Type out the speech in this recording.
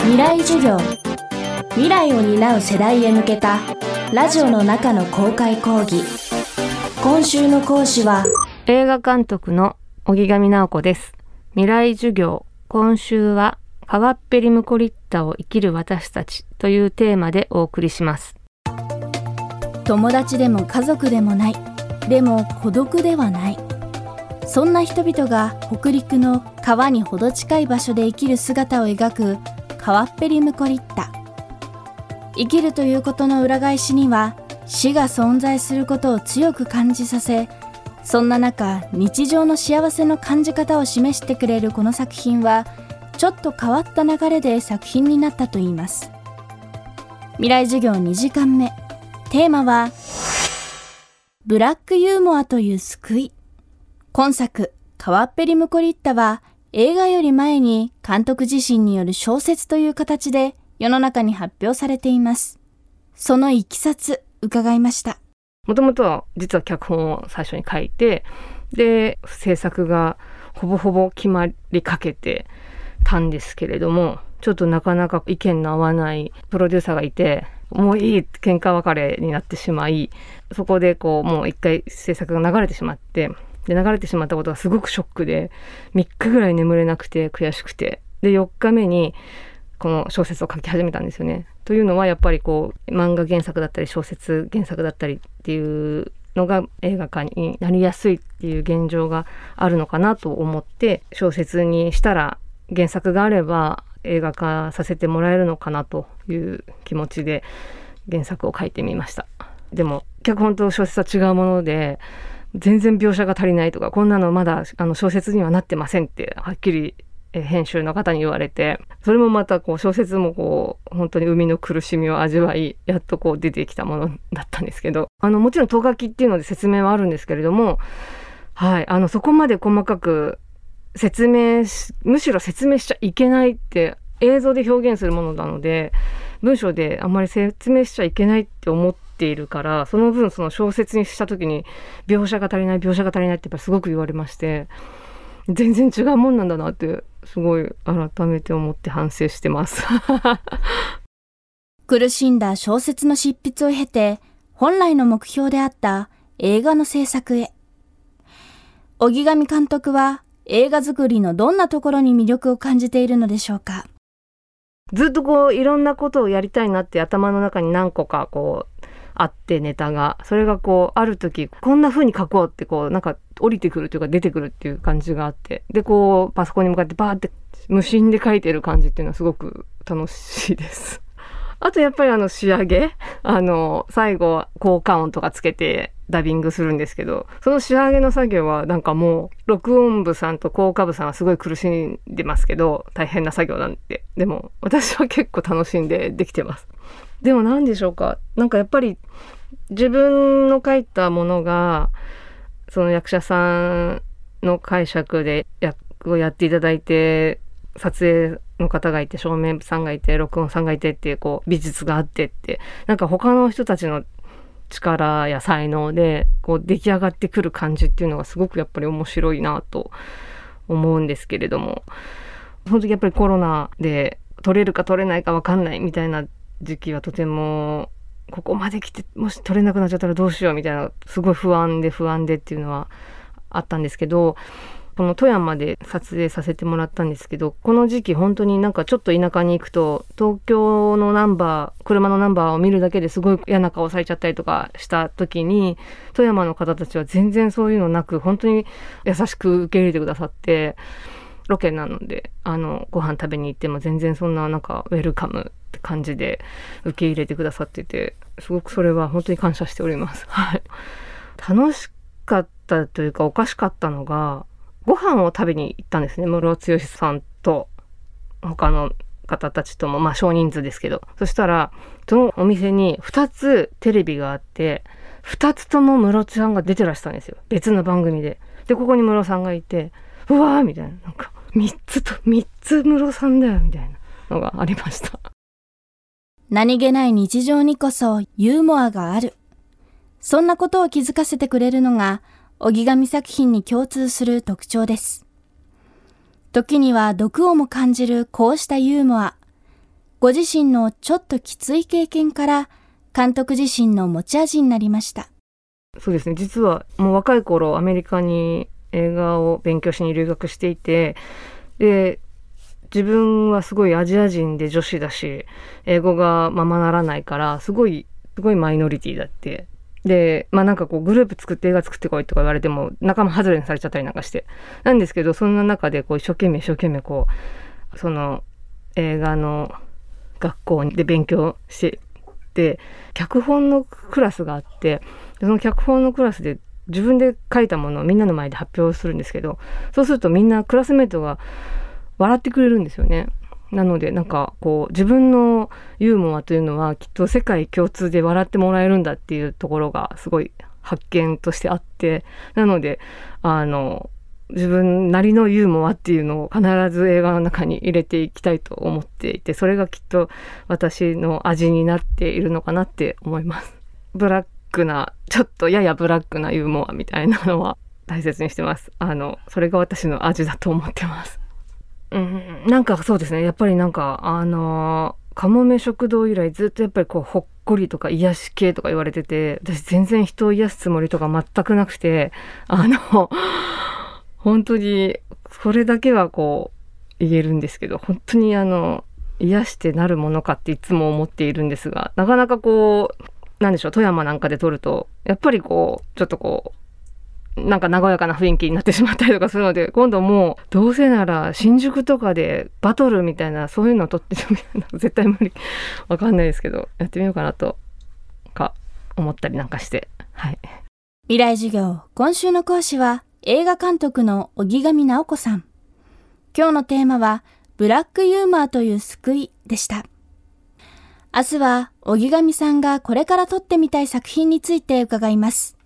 未来授業。未来を担う世代へ向けたラジオの中の公開講義。今週の講師は映画監督の荻上直子です。未来授業。今週は川っぺりムコリッタを生きる私たちというテーマでお送りします。友達でも家族でもない。でも孤独ではない。そんな人々が北陸の川にほど近い場所で生きる姿を描く川っぺりムコリッタ生きるということの裏返しには死が存在することを強く感じさせそんな中日常の幸せの感じ方を示してくれるこの作品はちょっと変わった流れで作品になったといいます。未来授業2時間目。テーマはブラックユーモアという救い。今作、川っぺりムコリッタは映画より前に監督自身による小説という形で世の中に発表されています。そのいきさつ伺いました。もともとは実は脚本を最初に書いて、で、制作がほぼほぼ決まりかけてたんですけれども、ちょっとなかなか意見の合わないプロデューサーがいて、もういい喧嘩別れになってしまい、そこでこうもう一回制作が流れてしまって、で、流れてしまったことがすごくショックで、3日ぐらい眠れなくて悔しくて、で、4日目に、この小説を書き始めたんですよね。というのはやっぱりこう漫画原作だったり小説原作だったりっていうのが映画化になりやすいっていう現状があるのかなと思って小説にしたら原作があれば映画化させてもらえるのかなという気持ちで原作を書いてみました。でも脚本と小説は違うもので全然描写が足りないとかこんなのまだあの小説にはなってませんってはっきり編集の方に言われてそれもまたこう小説もこう本当に生みの苦しみを味わいやっとこう出てきたものだったんですけどあのもちろんと書きっていうので説明はあるんですけれどもはいあのそこまで細かく説明しむしろ説明しちゃいけないって映像で表現するものなので文章であんまり説明しちゃいけないって思っているからその分その小説にした時に描写が足りない描写が足りないってやっぱすごく言われまして全然違うもんなんだなってすごい改めて思って反省してます。苦しんだ小説の執筆を経て本来の目標であった映画の制作へ。荻上監督は映画作りのどんなところに魅力を感じているのでしょうか。ずっとこういろんなことをやりたいなって頭の中に何個かこうあってネタが。それがこうある時こんな風に書こうってこうなんか降りてくるというか出てくるっていう感じがあって。でこうパソコンに向かってバーって無心で書いてる感じっていうのはすごく楽しいです。あとやっぱりあの仕上げ。あの最後効果音とかつけてダビングするんですけど。その仕上げの作業はなんかもう録音部さんと効果部さんはすごい苦しんでますけど大変な作業なんで。でも私は結構楽しんでできてます。でも何でしょうか？なんかやっぱり自分の書いたものがその役者さんの解釈で役をやっていただいて撮影の方がいて照明さんがいて録音さんがいてっていうこう美術があってって。なんか他の人たちの力や才能でこう出来上がってくる感じっていうのがすごくやっぱり面白いなと思うんですけれども。その時やっぱりコロナで撮れるか撮れないか分かんないみたいな時期はとてもここまで来てもし撮れなくなっちゃったらどうしようみたいなすごい不安で不安でっていうのはあったんですけどこの富山で撮影させてもらったんですけどこの時期本当になんかちょっと田舎に行くと東京のナンバー車のナンバーを見るだけですごい嫌な顔されちゃったりとかした時に富山の方たちは全然そういうのなく本当に優しく受け入れてくださってロケなのであのご飯食べに行っても全然そんななんかウェルカムって感じで受け入れてくださっててすごくそれは本当に感謝しております。はい、楽しかったというかおかしかったのがご飯を食べに行ったんですね。室尾剛さんと他の方たちともまあ少人数ですけど。そしたらそのお店に2つテレビがあって2つとも室さんが出てらしたんですよ。別の番組で。でここに室さんがいてうわーみたいな。なんか3つと3つ室さんだよみたいなのがありました。何気ない日常にこそユーモアがある。そんなことを気づかせてくれるのが荻上作品に共通する特徴です。時には毒をも感じるこうしたユーモア。ご自身のちょっときつい経験から監督自身の持ち味になりました。そうですね実はもう若い頃アメリカに映画を勉強しに留学していてで自分はすごいアジア人で女子だし英語がままならないからすごいすごいマイノリティだって。でまあなんかこうグループ作って映画作ってこいとか言われても仲間外れにされちゃったりなんかして。なんですけどそんな中でこう一生懸命一生懸命こうその映画の学校で勉強してて脚本のクラスがあってその脚本のクラスで自分で書いたものをみんなの前で発表するんですけどそうするとみんなクラスメートが笑ってくれるんですよね。なのでなんかこう自分のユーモアというのはきっと世界共通で笑ってもらえるんだっていうところがすごい発見としてあってなのであの自分なりのユーモアっていうのを必ず映画の中に入れていきたいと思っていてそれがきっと私の味になっているのかなって思います。ブラックなちょっとややブラックなユーモアみたいなのは大切にしてます。あのそれが私の味だと思ってます。うん、なんかそうですねやっぱりなんかあのかもめ食堂以来ずっとやっぱりこうほっこりとか癒し系とか言われてて私全然人を癒すつもりとか全くなくてあの本当にそれだけはこう言えるんですけど本当にあの癒してなるものかっていつも思っているんですがなかなかこうなんでしょう富山なんかで撮るとやっぱりこうちょっとこうなんか和やかな雰囲気になってしまったりとかするので今度もうどうせなら新宿とかでバトルみたいなそういうの撮ってみたら絶対無理。わかんないですけどやってみようかなとか思ったりなんかして。はい。未来授業今週の講師は映画監督の荻上直子さん。今日のテーマはブラックユーモアという救いでした。明日は荻上さんがこれから撮ってみたい作品について伺います。